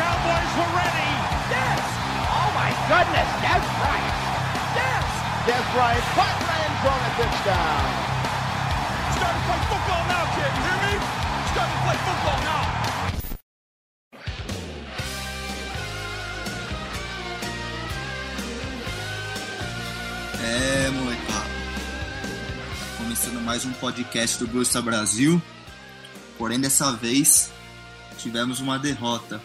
Cowboys were ready. Yes! Oh my goodness, Des Bryant! Yes! Des Bryant the end zone a touchdown! Starting to play football now, kid. You hear me? Starting to play football now. É, molecada. Começando mais um podcast do Star Brasil. Porém, dessa vez tivemos uma derrota.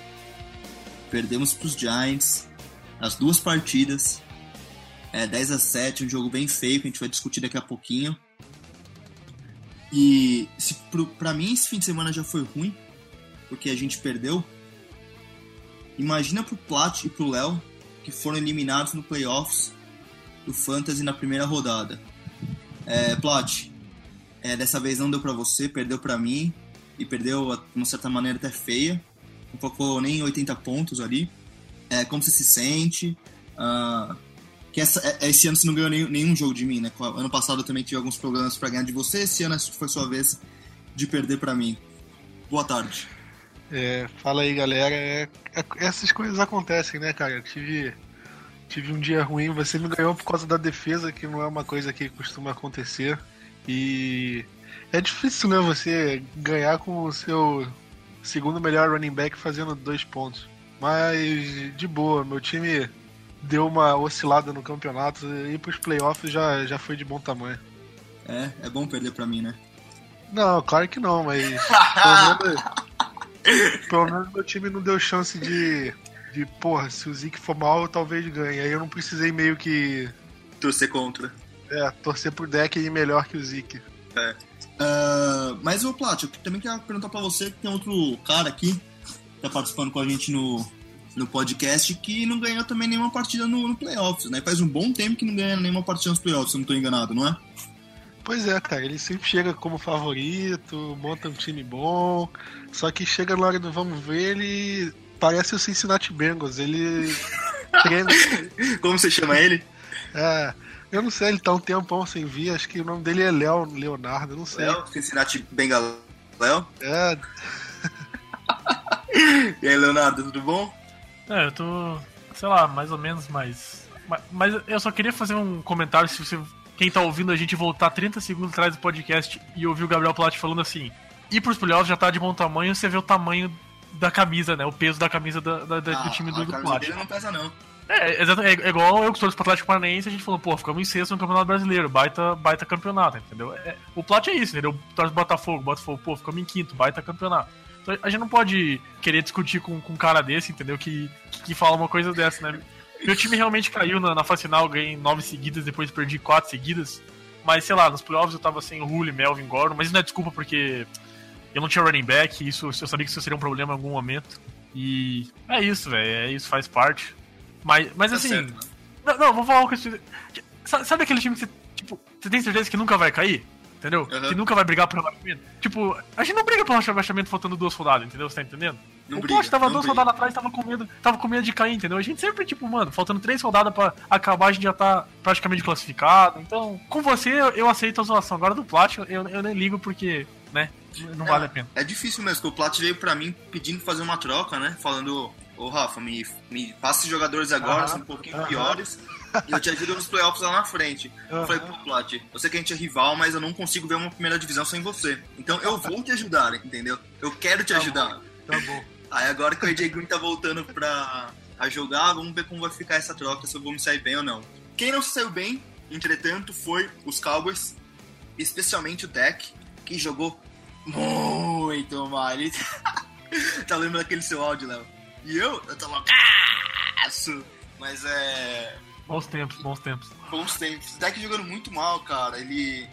Perdemos para os Giants as duas partidas. É 10 a 7, um jogo bem feio que a gente vai discutir daqui a pouquinho. E pra mim esse fim de semana já foi ruim, porque a gente perdeu. Imagina pro Plat e pro Léo, que foram eliminados no playoffs do Fantasy na primeira rodada. É, Plat, é, dessa vez não deu pra você, perdeu pra mim, e perdeu de uma certa maneira até feia. Não nem 80 pontos ali. É, como você se sente? Ah, que essa, é- esse ano você não ganhou nenhum, nenhum jogo de mim, né? Ano passado eu também tive alguns problemas pra ganhar de você, esse ano foi sua vez de perder pra mim. Boa tarde. É, fala aí, galera. É, é- essas coisas acontecem, né, cara? Eu tive, tive um dia ruim. Você me ganhou por causa da defesa, que não é uma coisa que costuma acontecer. E é difícil, né, você ganhar com o seu segundo melhor running back fazendo dois pontos. Mas de boa, meu time deu uma oscilada no campeonato e pros playoffs já, já foi de bom tamanho. É, é bom perder pra mim, né? Não, claro que não, mas pelo menos, pelo menos meu time não deu chance de, de porra, se o Zeke for mal, talvez ganhe. Aí eu não precisei meio que Torcer contra. é, torcer pro deck e ir melhor que o Zeke. Ah, mas o Plat, eu também quero perguntar pra você que tem outro cara aqui que tá participando com a gente no, no podcast que não ganhou também nenhuma partida no, no playoffs, né? Faz um bom tempo que não ganha nenhuma partida nos playoffs, se eu não tô enganado, não é? Pois é, cara, ele sempre chega como favorito, monta um time bom, só que chega na hora do vamos ver, ele parece o Cincinnati Bengals, ele treina. Como você chama ele? É, eu não sei, ele tá um tempão sem vir, acho que o nome dele é Léo Leonardo, não sei. Léo, Cincinnati Bengal. Léo? É, E aí, Leonardo, tudo bom? É, eu tô, sei lá, mais ou menos, mas. ma- Mas eu só queria fazer um comentário se você. Quem tá ouvindo a gente voltar 30 segundos atrás do podcast e ouvir o Gabriel Platt falando assim. Ir pros playoffs já tá de bom tamanho, você vê o tamanho da camisa, né? O peso da camisa da- da- da- do time do, Ah, a do dele não pesa, não. É, exato, é, é igual eu que sou do Atlético Paranaense, a gente falou, pô, ficamos em sexto no Campeonato Brasileiro, baita, baita campeonato, entendeu? É, o Plat é isso, entendeu? Torce Botafogo, Botafogo, pô, ficamos em quinto, baita campeonato. Então, a gente não pode querer discutir com, com um cara desse, entendeu? Que, que fala uma coisa dessa, né? Meu time realmente caiu na, na fase final, ganhei nove seguidas, depois perdi quatro seguidas. Mas, sei lá, nos playoffs eu tava sem Julio, Melvin, Gordon, mas isso não é desculpa porque eu não tinha running back, isso eu sabia que isso seria um problema em algum momento. E é isso, velho, é isso, faz parte. Mas, mas Tá assim. certo. Não, não, vou falar uma coisa. Sabe, aquele time que você, tipo, você tem certeza que nunca vai cair? Entendeu? Aham. Que nunca vai brigar por rebaixamento? Tipo, a gente não briga por rebaixamento faltando duas rodadas, entendeu? Você tá entendendo? Não o briga, Post tava duas briga. rodadas atrás, tava com medo, tava com medo de cair, entendeu? A gente sempre, tipo, mano, faltando três rodadas pra acabar, a gente já tá praticamente classificado. Então, com você eu, aceito a zoação. Agora do Plat, eu, eu nem ligo porque, né, não vale a pena. É difícil mesmo, porque o Plat veio pra mim pedindo fazer uma troca, né? Falando, ô Rafa, me, me passe jogadores agora, Aham, são um pouquinho aham. piores, e eu te ajudo nos playoffs lá na frente. Eu Aham. falei, pô, Plat, eu sei que a gente é rival, mas eu não consigo ver uma primeira divisão sem você. Então eu vou te ajudar, entendeu? Eu quero te Tá ajudar. tá bom. Aí agora que o AJ Green tá voltando pra a jogar, vamos ver como vai ficar essa troca, se eu vou me sair bem ou não. Quem não se saiu bem, entretanto, foi os Cowboys, especialmente o Tech, que jogou muito mal. Tá lembrando daquele seu áudio, Léo? E eu, eu tô loucaço. Mas é. Bons tempos, bons tempos. Bons tempos. O Tech jogando muito mal, cara. Ele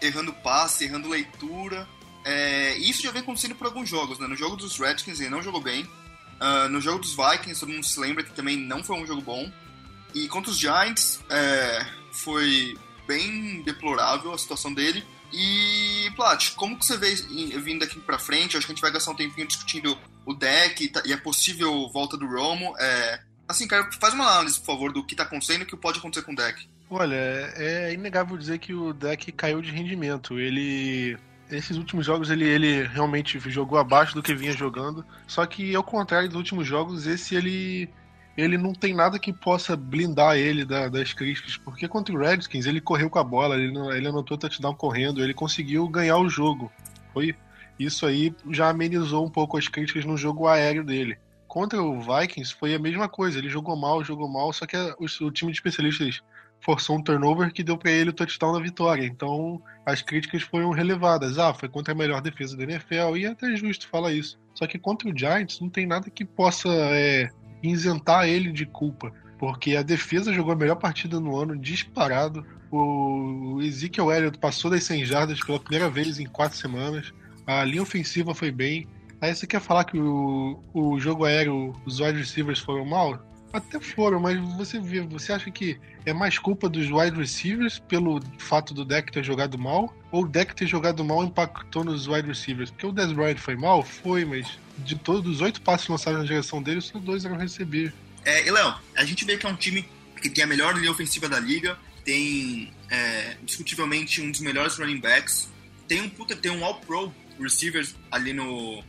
errando passe, errando leitura. É, isso já vem acontecendo por alguns jogos, né? No jogo dos Redskins ele não jogou bem. Uh, no jogo dos Vikings, todo mundo se lembra que também não foi um jogo bom. E contra os Giants, é, foi bem deplorável a situação dele. E, Plat, como que você vê vindo aqui pra frente? Acho que a gente vai gastar um tempinho discutindo o deck tá, e a possível volta do Romo. É, assim, cara, faz uma análise, por favor, do que tá acontecendo e o que pode acontecer com o deck. Olha, é inegável dizer que o deck caiu de rendimento. Ele. Esses últimos jogos ele, ele realmente jogou abaixo do que vinha jogando. Só que, ao contrário dos últimos jogos, esse ele ele não tem nada que possa blindar ele da, das críticas, porque contra o Redskins ele correu com a bola, ele, ele anotou touchdown correndo, ele conseguiu ganhar o jogo. Foi isso aí já amenizou um pouco as críticas no jogo aéreo dele. Contra o Vikings foi a mesma coisa, ele jogou mal, jogou mal, só que o, time de especialistas forçou um turnover que deu para ele o touchdown na vitória. Então as críticas foram relevadas. Ah, foi contra a melhor defesa da NFL e é até justo falar isso. Só que contra o Giants não tem nada que possa é, isentar ele de culpa, porque a defesa jogou a melhor partida no ano, disparado. O Ezekiel Elliott passou das 100 jardas pela primeira vez em quatro semanas. A linha ofensiva foi bem. Aí você quer falar que o, o jogo aéreo, os wide receivers foram mal? Até foram, mas você vê, você acha que é mais culpa dos wide receivers pelo fato do deck ter jogado mal? Ou o deck ter jogado mal impactou nos wide receivers? Porque o Dez Bryant foi mal? Foi, mas de todos os oito passos lançados na direção dele, só dois eram receber. É, e Léo, a gente vê que é um time que tem a melhor linha ofensiva da liga, tem é, discutivelmente um dos melhores running backs, tem um puta, tem um All-Pro receivers ali no,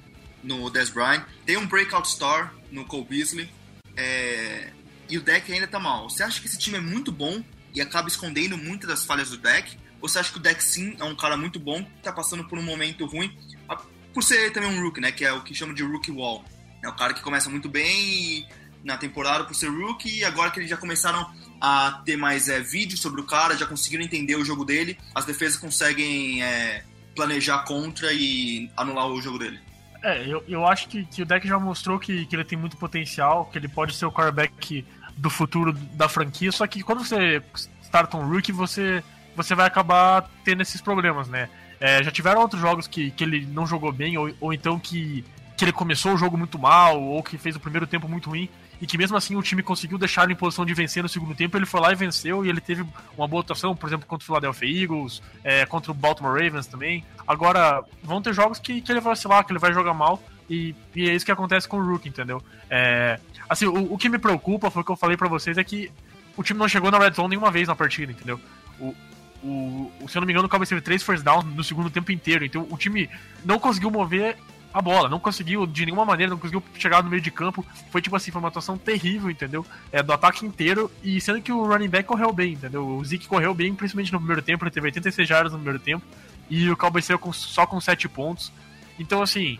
no Dez Bryant, tem um breakout star no Cole Beasley, é, e o deck ainda tá mal. Você acha que esse time é muito bom e acaba escondendo muitas das falhas do deck? Ou você acha que o deck sim é um cara muito bom, tá passando por um momento ruim, por ser também um rookie, né? Que é o que chama de rookie wall. É o cara que começa muito bem na temporada por ser rookie e agora que eles já começaram a ter mais é, vídeos sobre o cara, já conseguiram entender o jogo dele, as defesas conseguem é, planejar contra e anular o jogo dele. É, eu, eu acho que, que o deck já mostrou que, que ele tem muito potencial, que ele pode ser o quarterback do futuro da franquia, só que quando você starta um rookie, você, você vai acabar tendo esses problemas, né? É, já tiveram outros jogos que, que ele não jogou bem, ou, ou então que, que ele começou o jogo muito mal, ou que fez o primeiro tempo muito ruim, e que mesmo assim o time conseguiu deixar ele em posição de vencer no segundo tempo, ele foi lá e venceu, e ele teve uma boa atuação, por exemplo, contra o Philadelphia Eagles, é, contra o Baltimore Ravens também. Agora, vão ter jogos que, que ele vai vacilar, que ele vai jogar mal, e, e é isso que acontece com o Rook, entendeu? É, assim, o, o que me preocupa, foi o que eu falei para vocês, é que o time não chegou na red zone nenhuma vez na partida, entendeu? O, o, se eu não me engano, o Cowboys teve três first downs no segundo tempo inteiro. Então o time não conseguiu mover a bola, não conseguiu de nenhuma maneira, não conseguiu chegar no meio de campo. Foi tipo assim, foi uma atuação terrível, entendeu? É, do ataque inteiro, e sendo que o running back correu bem, entendeu? O Zeke correu bem, principalmente no primeiro tempo, ele teve 86 jardas no primeiro tempo, e o Cowboys saiu com, só com 7 pontos. Então, assim,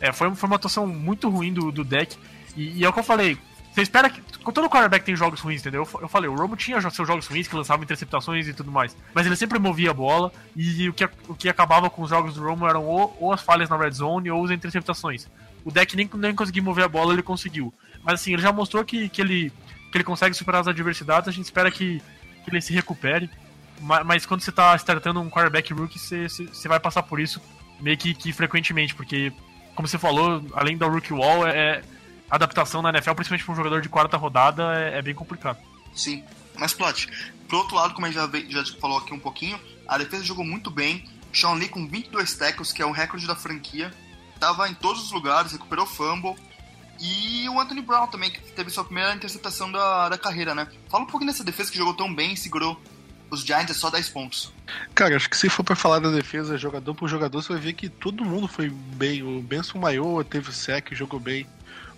é, foi, foi uma atuação muito ruim do, do deck. E, e é o que eu falei, você espera que. Todo quarterback tem jogos ruins, entendeu? Eu falei, o Romo tinha seus jogos ruins que lançavam interceptações e tudo mais. Mas ele sempre movia a bola. E o que, o que acabava com os jogos do Romo eram ou, ou as falhas na red zone ou as interceptações. O deck nem, nem conseguiu mover a bola, ele conseguiu. Mas assim, ele já mostrou que, que, ele, que ele consegue superar as adversidades. A gente espera que, que ele se recupere. Mas, mas quando você está startando um quarterback rookie, você, você, você vai passar por isso meio que, que frequentemente. Porque, como você falou, além da rookie wall, é adaptação na NFL, principalmente para um jogador de quarta rodada, é, é bem complicado. Sim. Mas, Plot, pro outro lado, como a gente já, já falou aqui um pouquinho, a defesa jogou muito bem. Sean Lee com 22 tackles, que é o recorde da franquia. Tava em todos os lugares, recuperou fumble. E o Anthony Brown também, que teve sua primeira interceptação da, da carreira, né? Fala um pouquinho dessa defesa que jogou tão bem e segurou os Giants é só 10 pontos. Cara, acho que se for para falar da defesa jogador por jogador, você vai ver que todo mundo foi bem. O Benson Maioa teve sec, jogou bem.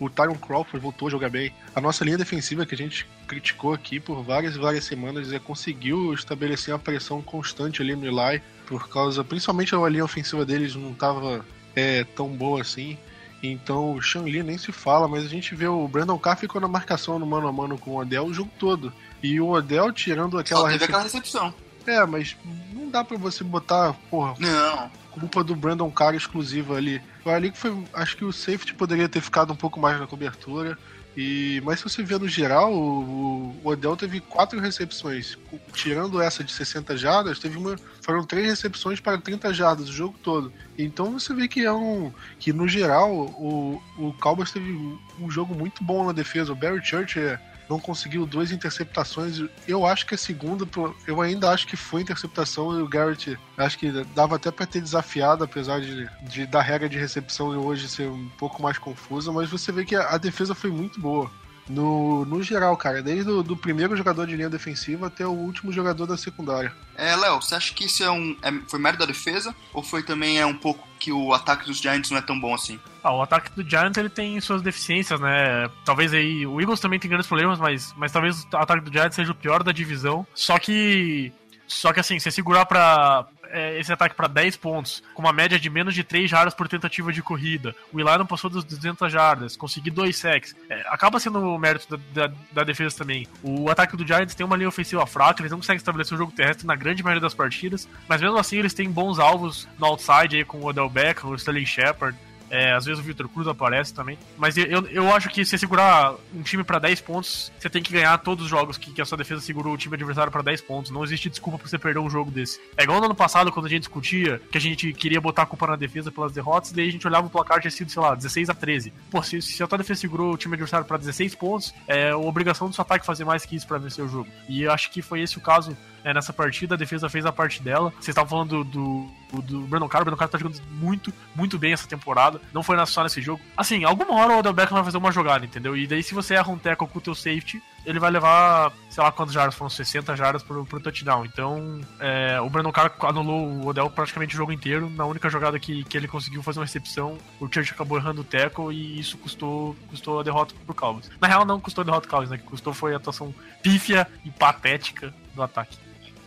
O Tyron Crawford voltou a jogar bem. A nossa linha defensiva, que a gente criticou aqui por várias e várias semanas, é, conseguiu estabelecer uma pressão constante ali no Eli, por causa, principalmente a linha ofensiva deles não estava é, tão boa assim. Então o Sean Lee nem se fala, mas a gente vê o Brandon Carr ficou na marcação no mano a mano com o Odell o jogo todo. E o Odell tirando aquela. Recep... aquela recepção. É, mas não dá para você botar, porra. Não culpa do Brandon Carr exclusiva ali. Ali que foi. Acho que o safety poderia ter ficado um pouco mais na cobertura. E, mas se você vê no geral, o, o Odell teve quatro recepções. Tirando essa de 60 jardas, teve uma, foram três recepções para 30 jardas o jogo todo. Então você vê que é um. que no geral o, o Cowboys teve um jogo muito bom na defesa. O Barry Church é, não conseguiu duas interceptações. Eu acho que a segunda, eu ainda acho que foi interceptação e o Garrett acho que dava até para ter desafiado, apesar de, de da regra de recepção hoje ser um pouco mais confusa, mas você vê que a, a defesa foi muito boa. No, no geral, cara, desde o do primeiro jogador de linha defensiva até o último jogador da secundária. É, Léo, você acha que isso é um, é, foi mérito da defesa ou foi também é um pouco que o ataque dos Giants não é tão bom assim? Ah, o ataque do Giants ele tem suas deficiências, né? Talvez aí o Eagles também tem grandes problemas, mas, mas talvez o ataque do Giants seja o pior da divisão. Só que só que assim, você segurar para é, esse ataque para 10 pontos, com uma média de menos de 3 jardas por tentativa de corrida. O Eli não passou das 200 jardas, conseguir 2 sacks. É, acaba sendo o mérito da, da, da, defesa também. O ataque do Giants tem uma linha ofensiva fraca, eles não conseguem estabelecer o jogo terrestre na grande maioria das partidas, mas mesmo assim eles têm bons alvos no outside aí com o Odell Beckham, o Sterling Shepard. É, às vezes o Victor Cruz aparece também. Mas eu, eu acho que se segurar um time para 10 pontos, você tem que ganhar todos os jogos que, que a sua defesa segurou o time adversário para 10 pontos. Não existe desculpa pra você perder um jogo desse. É igual no ano passado, quando a gente discutia que a gente queria botar a culpa na defesa pelas derrotas, daí a gente olhava o placar tinha sido, sei lá, 16 a 13. Pô, se, se a tua defesa segurou o time adversário para 16 pontos, é obrigação do seu ataque fazer mais que isso para vencer o jogo. E eu acho que foi esse o caso é, nessa partida, a defesa fez a parte dela. Vocês estavam falando do, do, do Brandon Carr, o Brandon Carr tá jogando muito, muito bem essa temporada. Não foi só nesse jogo. Assim, alguma hora o Odell Beckham vai fazer uma jogada, entendeu? E daí se você erra um tackle com o teu safety, ele vai levar, sei lá quantos jardas, foram 60 jardas pro, pro touchdown. Então, é, o Brandon Carr anulou o Odell praticamente o jogo inteiro. Na única jogada que, que ele conseguiu fazer uma recepção, o Church acabou errando o tackle e isso custou, custou a derrota pro Cowboys. Na real, não custou a derrota pro Cowboys, né? Que custou foi a atuação pífia e patética do ataque.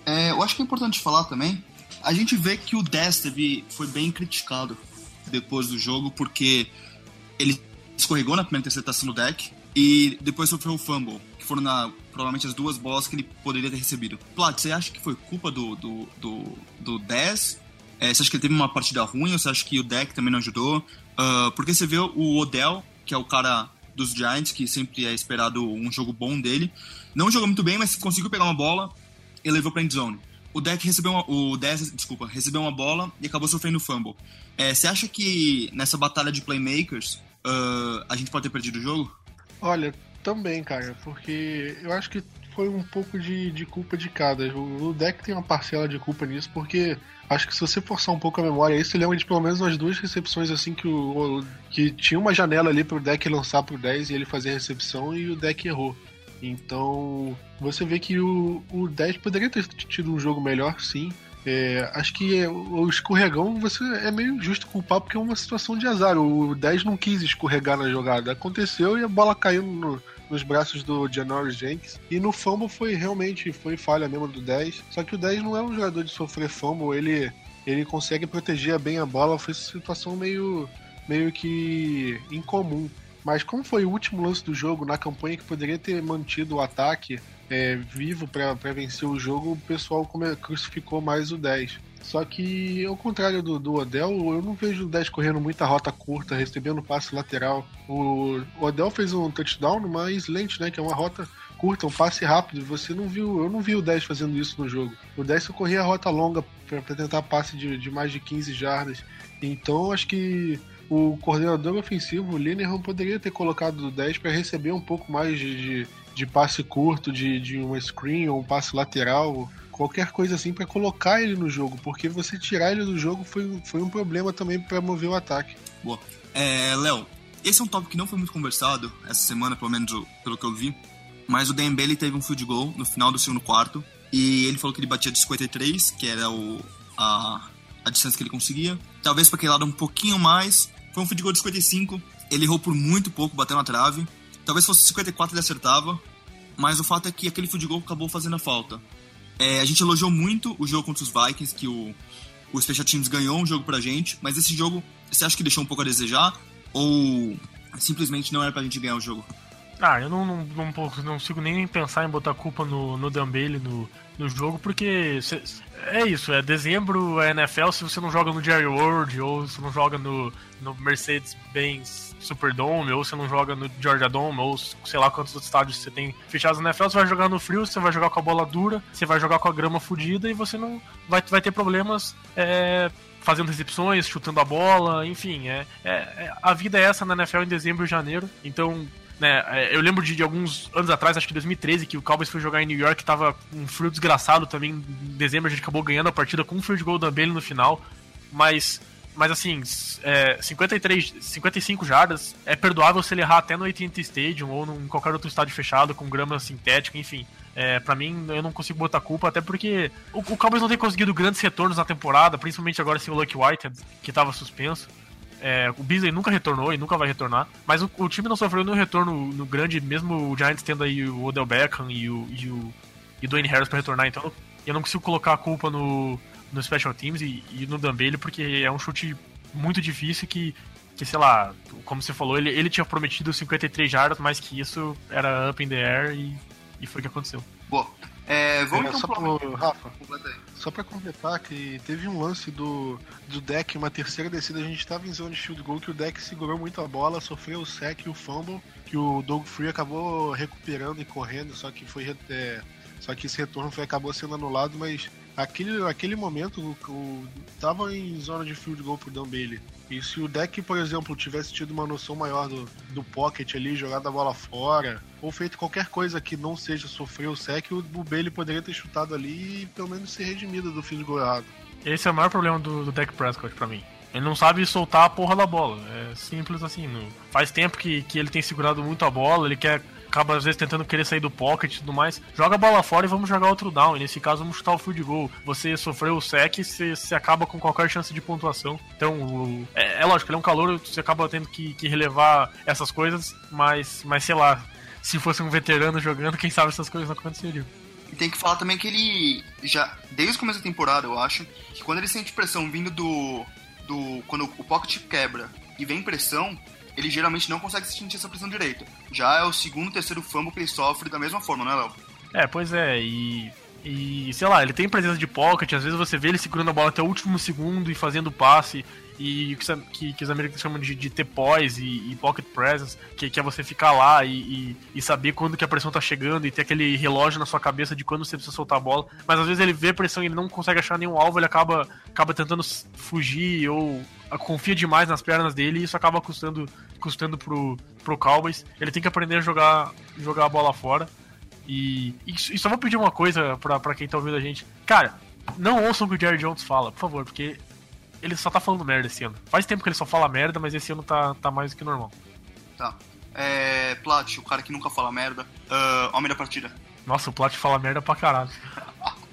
É, eu acho que é importante falar também. A gente vê que o Desteve foi bem criticado depois do jogo, porque ele escorregou na primeira interceptação do deck e depois sofreu o fumble, que foram na, provavelmente as duas bolas que ele poderia ter recebido. Plat, você acha que foi culpa do, do, do, do Dez? É, você acha que ele teve uma partida ruim ou você acha que o deck também não ajudou? Uh, porque você vê o Odell, que é o cara dos Giants, que sempre é esperado um jogo bom dele, não jogou muito bem, mas conseguiu pegar uma bola, e levou pra endzone. O deck recebeu uma, o Dez, desculpa, recebeu uma bola e acabou sofrendo fumble. É, você acha que nessa batalha de playmakers uh, a gente pode ter perdido o jogo? Olha, também, cara, porque eu acho que foi um pouco de, de culpa de cada. O, deck tem uma parcela de culpa nisso, porque acho que se você forçar um pouco a memória, isso lembra de pelo menos umas duas recepções assim que o que tinha uma janela ali pro deck lançar pro 10 e ele fazer a recepção e o deck errou. Então, você vê que o, o 10 poderia ter tido um jogo melhor, sim. É, acho que o escorregão você é meio justo culpar porque é uma situação de azar. O 10 não quis escorregar na jogada. Aconteceu e a bola caiu no, nos braços do Janoris Jenks. E no fumble foi realmente foi falha mesmo do 10. Só que o 10 não é um jogador de sofrer fumble, ele, ele consegue proteger bem a bola. Foi uma situação meio, meio que incomum. Mas como foi o último lance do jogo na campanha que poderia ter mantido o ataque é, vivo para vencer o jogo, o pessoal crucificou mais o 10. Só que, ao contrário do, do Odell, eu não vejo o 10 correndo muita rota curta, recebendo passe lateral. O, o Odell fez um touchdown numa slant, né? Que é uma rota curta, um passe rápido. Você não viu, eu não vi o 10 fazendo isso no jogo. O 10 só corria a rota longa para tentar passe de, de mais de 15 jardas. Então, acho que o coordenador ofensivo, o Linehan, poderia ter colocado o 10 para receber um pouco mais de, de, de passe curto, de, de uma screen ou um passe lateral, qualquer coisa assim para colocar ele no jogo, porque você tirar ele do jogo foi, foi um problema também para mover o ataque. Boa. É, Léo, esse é um tópico que não foi muito conversado essa semana, pelo menos pelo que eu vi, mas o Bailey teve um field goal no final do segundo quarto e ele falou que ele batia de 53, que era o, a, a distância que ele conseguia. Talvez para aquele lado um pouquinho mais. Foi um field goal de 55. Ele errou por muito pouco, bateu na trave. Talvez fosse 54 ele acertava. Mas o fato é que aquele field goal acabou fazendo a falta. É, a gente elogiou muito o jogo contra os Vikings, que o, o Special Teams ganhou um jogo pra gente. Mas esse jogo, você acha que deixou um pouco a desejar? Ou simplesmente não era pra gente ganhar o jogo? Ah, eu não, não, não, não consigo nem pensar em botar culpa no, no Dambele no, no jogo, porque cê, é isso, é dezembro, é NFL, se você não joga no Jerry World, ou se não joga no, no Mercedes-Benz Superdome, ou você não joga no Georgia Dome, ou sei lá quantos outros estádios você tem fechados na NFL, você vai jogar no frio, você vai jogar com a bola dura, você vai jogar com a grama fodida e você não vai, vai ter problemas é, fazendo recepções, chutando a bola, enfim, é, é, é, a vida é essa na NFL em dezembro e janeiro, então né, é, eu lembro de, de, alguns anos atrás, acho que 2013, que o Cowboys foi jogar em New York, tava um frio desgraçado também. Em dezembro a gente acabou ganhando a partida com um field goal da Bailey no final. Mas, mas assim, é, 53, 55 jardas é perdoável se ele errar até no AT&T Stadium ou em qualquer outro estádio fechado com grama sintética, enfim. É, para mim, eu não consigo botar culpa, até porque o, o Cowboys não tem conseguido grandes retornos na temporada, principalmente agora sem o Lucky White, que estava suspenso. É, o Beasley nunca retornou e nunca vai retornar. Mas o, o time não sofreu nenhum retorno no grande, mesmo o Giants tendo aí o Odell Beckham e o, e o e Dwayne Harris para retornar. Então eu não consigo colocar a culpa no, no Special Teams e, e no Dambele, porque é um chute muito difícil que, que sei lá, como você falou, ele, ele tinha prometido 53 jardas, mas que isso era up in the air e, e foi o que aconteceu. Boa. É, vamos é, então só pro, Rafa, só pra completar que teve um lance do, do deck, uma terceira descida, a gente estava em zona de field goal, que o deck segurou muito a bola, sofreu o sec e o fumble, que o Doug Free acabou recuperando e correndo, só que foi é, só que esse retorno foi, acabou sendo anulado, mas aquele, aquele momento o, o, tava em zona de field goal pro Dan Bailey. E se o deck, por exemplo, tivesse tido uma noção maior do, do pocket ali, jogado a bola fora, ou feito qualquer coisa que não seja sofrer o sec, o, Bailey poderia ter chutado ali e pelo menos ser redimido do field goal errado. Esse é o maior problema do, do deck Prescott para mim. Ele não sabe soltar a porra da bola. É simples assim. Não... Faz tempo que, que ele tem segurado muito a bola, ele quer acaba às vezes tentando querer sair do pocket e tudo mais. Joga a bola fora e vamos jogar outro down. E nesse caso, vamos chutar o field goal. Você sofreu o sec, você, você acaba com qualquer chance de pontuação. Então, o, é, é, lógico, ele é um calor, você acaba tendo que, que relevar essas coisas, mas, mas sei lá, se fosse um veterano jogando, quem sabe essas coisas não aconteceriam. E tem que falar também que ele já, desde o começo da temporada, eu acho, que quando ele sente pressão vindo do. do quando o pocket quebra e vem pressão, ele geralmente não consegue sentir essa pressão direita. Já é o segundo, terceiro fumble que ele sofre da mesma forma, né, Léo? É, pois é, e. E, sei lá, ele tem presença de pocket, às vezes você vê ele segurando a bola até o último segundo e fazendo passe, e que, que, os americanos chamam de, de ter e, e, pocket presence, que, que é você ficar lá e, e, e, saber quando que a pressão tá chegando e ter aquele relógio na sua cabeça de quando você precisa soltar a bola. Mas às vezes ele vê pressão e ele não consegue achar nenhum alvo, ele acaba, acaba tentando fugir ou confia demais nas pernas dele e isso acaba custando, custando pro, pro Cowboys. Ele tem que aprender a jogar, jogar a bola fora. E, e, só vou pedir uma coisa pra quem tá ouvindo a gente. Cara, não ouçam o que o Jerry Jones fala, por favor, porque ele só tá falando merda esse ano. Faz tempo que ele só fala merda, mas esse ano tá, tá mais do que normal. Tá. É. Plat, o cara que nunca fala merda. Uh, homem da partida. Nossa, o Plat fala merda pra caralho.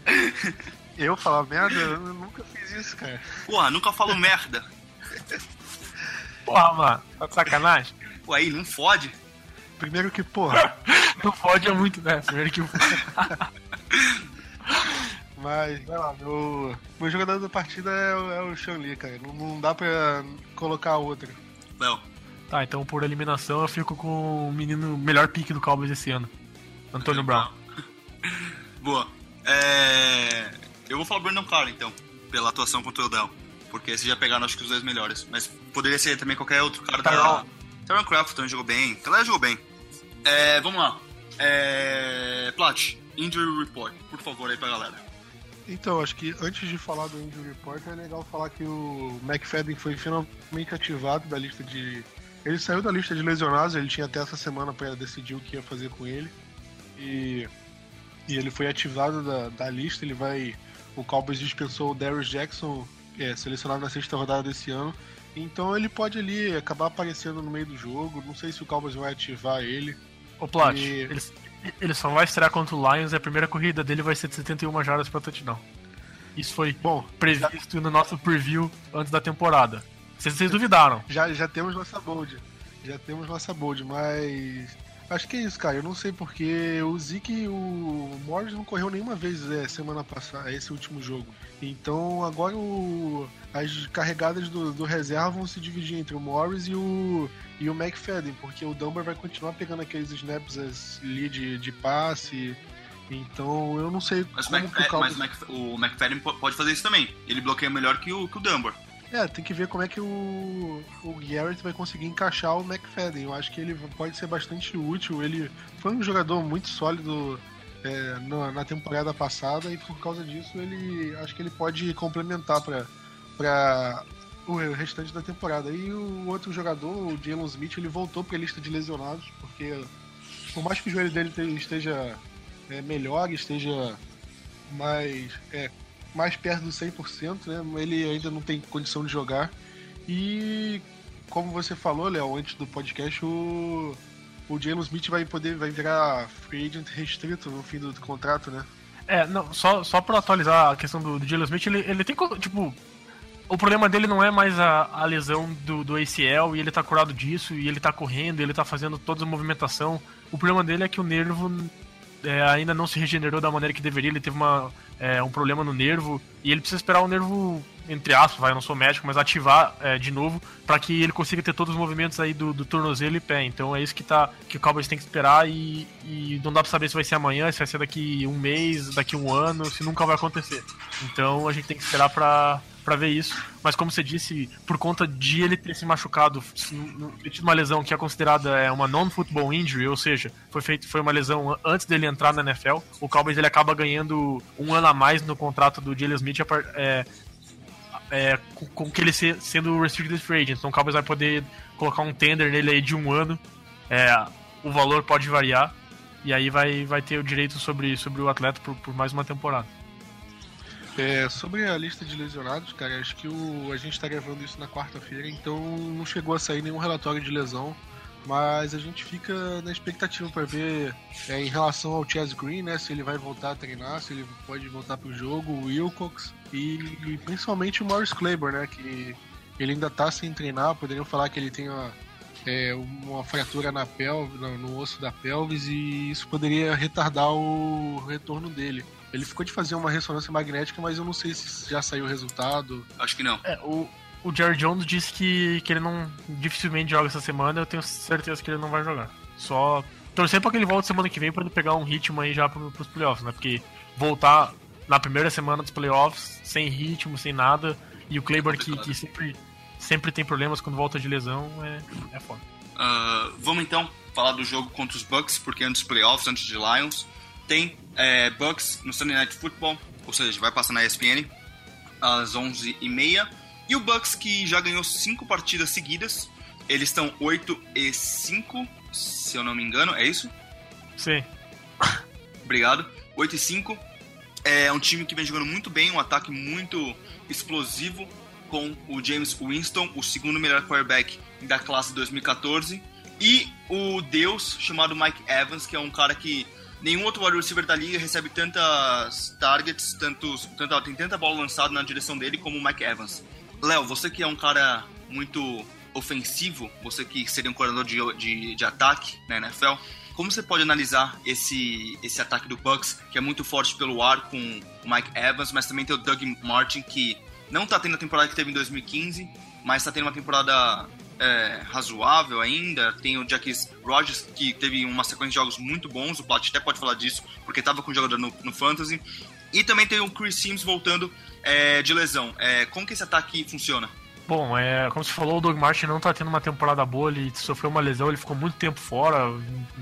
Eu falar merda? Eu nunca fiz isso, cara. Porra, nunca falo merda. Porra, mano, tá de sacanagem? Pô, aí, não fode. Primeiro que, porra. não fode é muito, né? Primeiro que. Mas, vai lá, meu, meu jogador da partida é, é o Sean Lee, cara. Não, não dá pra colocar outro. Não. Tá, então por eliminação eu fico com o menino melhor pique do Cowboys esse ano. Antônio Brown. Boa. É... Eu vou falar Brandon Carr, então, pela atuação contra o Odell. Porque esses já pegaram, acho que os dois melhores. Mas poderia ser também qualquer outro cara da. Taron Craft também jogou bem. Ela jogou bem. É, vamos lá. É... Plat, Injury Report, por favor, aí pra galera. Então, acho que antes de falar do Injury Report, é legal falar que o McFadden foi finalmente ativado da lista de. Ele saiu da lista de lesionados, ele tinha até essa semana para decidir o que ia fazer com ele. E, e ele foi ativado da, da lista, ele vai. O Cowboys dispensou o Darius Jackson, é, selecionado na sexta rodada desse ano. Então ele pode ali acabar aparecendo no meio do jogo. Não sei se o Cowboys vai ativar ele. O Plat, e... ele, ele só vai estrear contra o Lions e a primeira corrida dele vai ser de 71 jardas para touchdown. Isso foi bom previsto já... no nosso preview antes da temporada. Vocês, vocês duvidaram? Já, já temos nossa bold. Já temos nossa bold, mas Acho que é isso, cara. Eu não sei porque o Zeke e o Morris não correu nenhuma vez é, semana passada, esse último jogo. Então agora o, as carregadas do, do, reserva vão se dividir entre o Morris e o, e o McFadden, porque o Dumber vai continuar pegando aqueles snaps ali de, de passe. Então eu não sei mas como o Cowboys... Mas o McFadden pode fazer isso também. Ele bloqueia melhor que o, que o Dumber. É, tem que ver como é que o, o Garrett vai conseguir encaixar o McFadden. Eu acho que ele pode ser bastante útil. Ele foi um jogador muito sólido é, na, na, temporada passada e por causa disso ele acho que ele pode complementar para o restante da temporada. E o outro jogador, o Jalen Smith, ele voltou para a lista de lesionados porque por mais que o joelho dele esteja é, melhor, esteja mais é, mais perto do 100%, né? Ele ainda não tem condição de jogar. E como você falou, Léo, antes do podcast, o o James Smith vai poder vai virar free agent restrito no fim do, do contrato, né? É, não, só, só pra atualizar a questão do, do Jalen Smith, ele, ele tem, tipo, o problema dele não é mais a, a lesão do, do ACL e ele tá curado disso, e ele tá correndo, ele tá fazendo toda a movimentação. O problema dele é que o nervo é, ainda não se regenerou da maneira que deveria, ele teve uma, é, um problema no nervo e ele precisa esperar o nervo, entre aspas, vai, eu não sou médico, mas ativar é, de novo para que ele consiga ter todos os movimentos aí do, do tornozelo e pé. Então é isso que, tá, que o Cowboys tem que esperar e, e não dá para saber se vai ser amanhã, se vai ser daqui um mês, daqui um ano, se nunca vai acontecer. Então a gente tem que esperar para para ver isso. Mas como você disse, por conta de ele ter se machucado, ter tido uma lesão que é considerada é, uma non-football injury, ou seja, foi feito foi uma lesão antes dele entrar na NFL, o Cowboys ele acaba ganhando um ano a mais no contrato do Jalen Smith é, é, com, com, que ele se, sendo restricted free agent. Então o Cowboys vai poder colocar um tender nele aí de um ano. É, o valor pode variar e aí vai, vai ter o direito sobre, sobre o atleta por, por mais uma temporada. É, sobre a lista de lesionados, cara, acho que o, a gente está gravando isso na quarta-feira, então não chegou a sair nenhum relatório de lesão. Mas a gente fica na expectativa para ver é, em relação ao Chaz Green, né? Se ele vai voltar a treinar, se ele pode voltar pro jogo, o Wilcox e, e principalmente o Morris Claiborne, né? Que ele ainda tá sem treinar, poderiam falar que ele tem uma, é, uma fratura na pelve, no, no, osso da pelvis e isso poderia retardar o retorno dele. Ele ficou de fazer uma ressonância magnética, mas eu não sei se já saiu o resultado. Acho que não. É, o, o Jerry Jones disse que, que ele não dificilmente joga essa semana, eu tenho certeza que ele não vai jogar. Só torcer para que ele volte semana que vem para ele pegar um ritmo aí já pro, pros playoffs, né? Porque voltar na primeira semana dos playoffs, sem ritmo, sem nada, e o Claiborne que, que sempre, sempre tem problemas quando volta de lesão, é, é foda. Uh, vamos então falar do jogo contra os Bucks, porque antes dos playoffs, antes de Lions, tem é, Bucks no Sunday Night Football, ou seja, vai passar na ESPN às 11h30. E o Bucks que já ganhou cinco partidas seguidas, eles estão 8 e 5, se eu não me engano, é isso? Sim. Obrigado. 8 e 5. É um time que vem jogando muito bem, um ataque muito explosivo com o James Winston, o segundo melhor quarterback da classe 2014, e o Deus chamado Mike Evans, que é um cara que nenhum outro wide receiver da liga recebe tantas targets, tantos, tanta, tem tanta bola lançada na direção dele como o Mike Evans. Léo, você que é um cara muito ofensivo, você que seria um coordenador de, de, de ataque na NFL, como você pode analisar esse, esse ataque do Bucks, que é muito forte pelo ar com o Mike Evans, mas também tem o Doug Martin, que não está tendo a temporada que teve em 2015, mas está tendo uma temporada é, razoável ainda. Tem o Jacques Rogers, que teve uma sequência de jogos muito bons. O Plat até pode falar disso, porque estava com o jogador no, no Fantasy. E também tem o Chris Sims voltando é, de lesão. É, como que esse ataque funciona? Bom, é, como você falou, o Doug Martin não está tendo uma temporada boa, ele sofreu uma lesão, ele ficou muito tempo fora.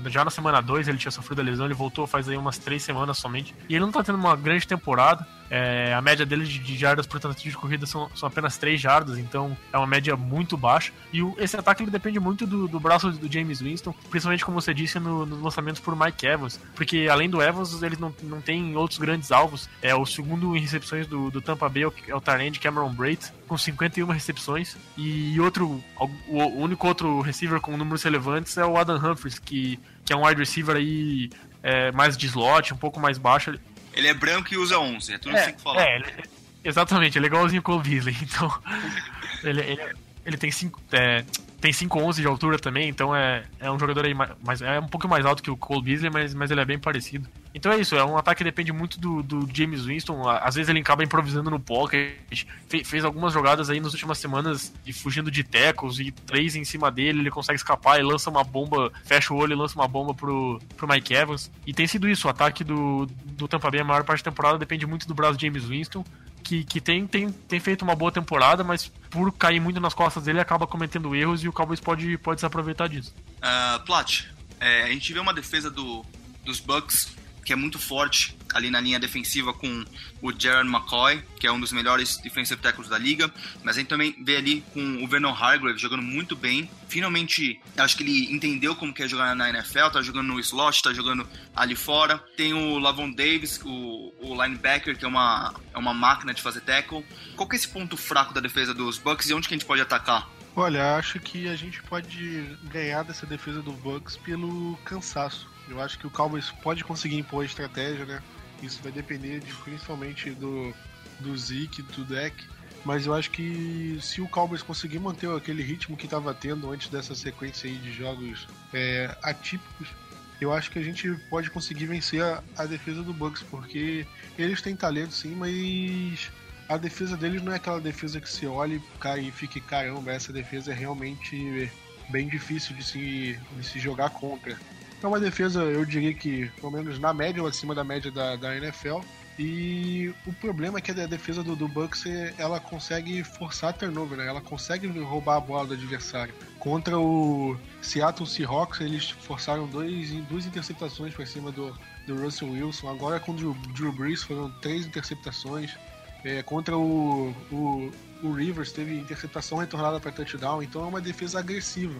Já na semana 2 ele tinha sofrido a lesão, ele voltou faz aí umas 3 semanas somente. E ele não está tendo uma grande temporada. É, a média dele de, de jardas por tentativa de corrida são, são, apenas 3 jardas, então é uma média muito baixa. E o, esse ataque ele depende muito do, do braço do James Winston, principalmente como você disse no, nos lançamentos por Mike Evans, porque além do Evans, ele não, não tem outros grandes alvos. É o segundo em recepções do, do Tampa Bay, é o Tarend Cameron Braid, com 51 recepções. E outro, o, o único outro receiver com números relevantes é o Adam Humphries, que, que é um wide receiver aí é, mais de slot, um pouco mais baixo. Ele é branco e usa 11, é tudo é, assim que fala. É, ele, exatamente, ele é igualzinho o Cole Beasley, então... ele, ele, ele tem 5 é, tem 5'11 de altura também, então é, é um jogador aí mais, é um pouco mais alto que o Cole Beasley, mas, mas ele é bem parecido. Então é isso, é um ataque que depende muito do, do James Winston. Às vezes ele acaba improvisando no pocket. Fe, fez algumas jogadas aí nas últimas semanas e fugindo de tackles e três em cima dele, ele consegue escapar e lança uma bomba, fecha o olho e lança uma bomba pro, pro Mike Evans. E tem sido isso, o ataque do, do Tampa Bay a maior parte da temporada depende muito do braço James Winston que, que tem, tem, tem feito uma boa temporada, mas por cair muito nas costas dele, acaba cometendo erros e o Cowboys pode, pode se aproveitar disso. Uh, Plat, é, a gente vê uma defesa do, dos Bucks que é muito forte ali na linha defensiva com o Jaron McCoy, que é um dos melhores defensive tackles da liga, mas a gente também vê ali com o Vernon Hargrave jogando muito bem. Finalmente, acho que ele entendeu como que é jogar na NFL, tá jogando no slot, tá jogando ali fora. Tem o Lavon Davis, o, o linebacker, que é uma, é uma máquina de fazer tackle. Qual que é esse ponto fraco da defesa dos Bucks e onde que a gente pode atacar? Olha, acho que a gente pode ganhar dessa defesa do Bucks pelo cansaço. Eu acho que o Cowboys pode conseguir impor a estratégia, né? Isso vai depender de, principalmente do, do Zeke, do deck. Mas eu acho que se o Cowboys conseguir manter aquele ritmo que estava tendo antes dessa sequência aí de jogos é, atípicos, eu acho que a gente pode conseguir vencer a, a, defesa do Bucks, porque eles têm talento sim, mas a defesa deles não é aquela defesa que se olha e cai e fique caramba, essa defesa é realmente bem difícil de se, de se jogar contra. É uma defesa, eu diria que, pelo menos na média ou acima da média da, da NFL. E o problema é que a defesa do, do Bucks ela consegue forçar turnover, né? Ela consegue roubar a bola do adversário. Contra o Seattle Seahawks, eles forçaram dois, duas interceptações para cima do, do Russell Wilson. Agora com o Drew, Drew Brees foram três interceptações. É, contra o, o, o, Rivers teve interceptação retornada para touchdown. Então é uma defesa agressiva.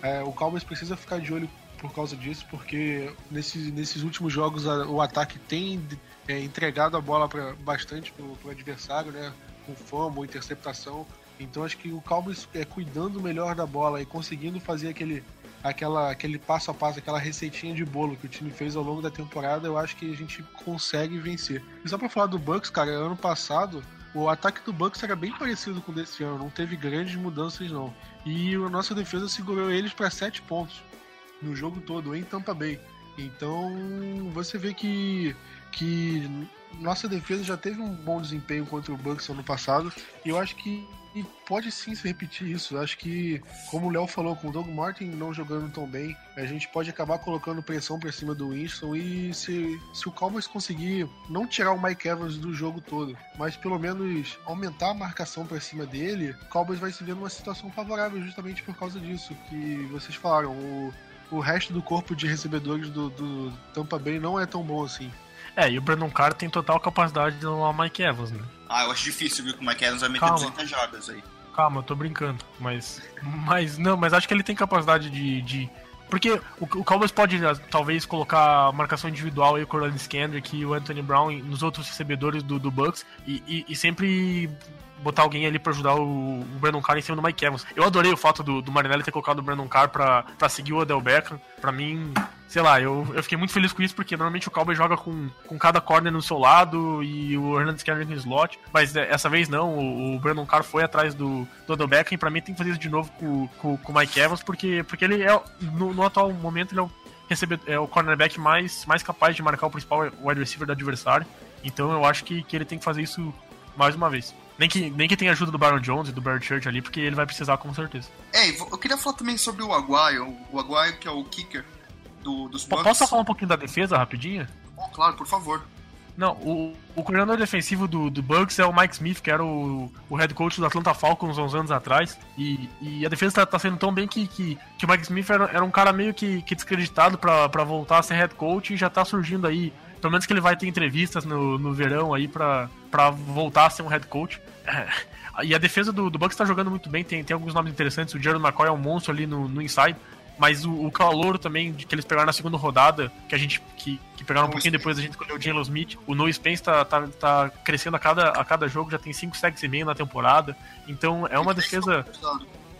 É, o Cowboys precisa ficar de olho por causa disso, porque nesses, nesses últimos jogos a, o ataque tem é, entregado a bola pra, bastante pro, pro adversário, né? Com fama, interceptação. Então acho que o Cowboys é, cuidando melhor da bola e conseguindo fazer aquele, aquela, aquele passo a passo, aquela receitinha de bolo que o time fez ao longo da temporada, eu acho que a gente consegue vencer. E só pra falar do Bucks, cara, ano passado o ataque do Bucks era bem parecido com o desse ano, não teve grandes mudanças não. E a nossa defesa segurou eles para sete pontos no jogo todo em Tampa Bay. Então você vê que, que nossa defesa já teve um bom desempenho contra o Bucks ano passado e eu acho que pode sim se repetir isso. Eu acho que, como o Léo falou, com o Doug Martin não jogando tão bem, a gente pode acabar colocando pressão para cima do Winston e se, se o Cowboys conseguir não tirar o Mike Evans do jogo todo, mas pelo menos aumentar a marcação para cima dele, o Cowboys vai se ver numa situação favorável justamente por causa disso que vocês falaram. O, o resto do corpo de recebedores do, do Tampa Bay não é tão bom assim. É, e o Brandon Carr tem total capacidade de anular o Mike Evans, né? Ah, eu acho difícil, viu, que o Mike Evans vai meter Calma. 200 jardas aí. Calma, eu tô brincando, mas... Mas, não, mas acho que ele tem capacidade de... de... Porque o, o Cowboys pode, ah, talvez, colocar marcação individual aí, o Corliss Kendrick e o Anthony Brown nos outros recebedores do, do Bucks e, e, e sempre botar alguém ali pra ajudar o, Brandon Carr em cima do Mike Evans. Eu adorei o fato do, do Marinelli ter colocado o Brandon Carr pra seguir o Odell Beckham. Pra mim, sei lá, eu, eu fiquei muito feliz com isso, porque normalmente o Cowboy joga com, com cada corner no seu lado e o Hernandez Kendrick no slot, mas essa vez não, o, o Brandon Carr foi atrás do, do Odell Beckham e pra mim tem que fazer isso de novo com, com, com o Mike Evans, porque, porque ele é, no, no atual momento, ele é o, recebe, é o cornerback mais, mais capaz de marcar o principal wide receiver do adversário, então eu acho que, que ele tem que fazer isso mais uma vez. Nem que, nem que tenha ajuda do Baron Jones e do Barrett Church ali, porque ele vai precisar com certeza. É, eu queria falar também sobre o Aguayo, o Aguayo que é o kicker do, dos Bucks. Posso falar um pouquinho da defesa rapidinho? Oh, claro, por favor. Não, o, o coordenador defensivo do, do Bucks é o Mike Smith, que era o, o head coach do Atlanta Falcons uns anos atrás. E, e a defesa tá, tá sendo tão bem que, que, que o Mike Smith era, era um cara meio que, que descreditado para voltar a ser head coach e já tá surgindo aí pelo menos que ele vai ter entrevistas no, no verão aí pra voltar a ser um head coach. E a defesa do, do Bucks tá jogando muito bem, tem, tem alguns nomes interessantes. O Jared McCoy é um monstro ali no, no inside. Mas o, o calor também que eles pegaram na segunda rodada, que a gente que, que pegaram um pouquinho depois a gente escolheu o Jalen Smith. O No Spence tá, tá, tá, crescendo a cada, a cada jogo, já tem 5 sacks e meio na temporada. Então é uma defesa.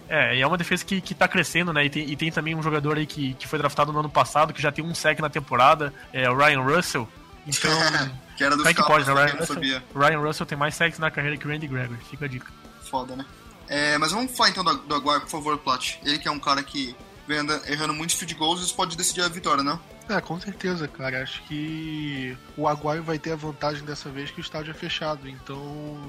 É, é uma defesa que, que tá crescendo, né? E tem, e tem também um jogador aí que, que foi draftado no ano passado, que já tem um sec na temporada, é o Ryan Russell. Então. que era do é que pode, né? Ryan Russell, Ryan Russell tem mais sacks na carreira que o Randy Gregory, fica a dica. Foda, né? É, mas vamos falar então do, do Aguirre, por favor, Plat. Ele que é um cara que vem errando muitos field goals, isso pode decidir a vitória, né? É, com certeza, cara. Acho que o Aguaio vai ter a vantagem dessa vez que o estádio é fechado, então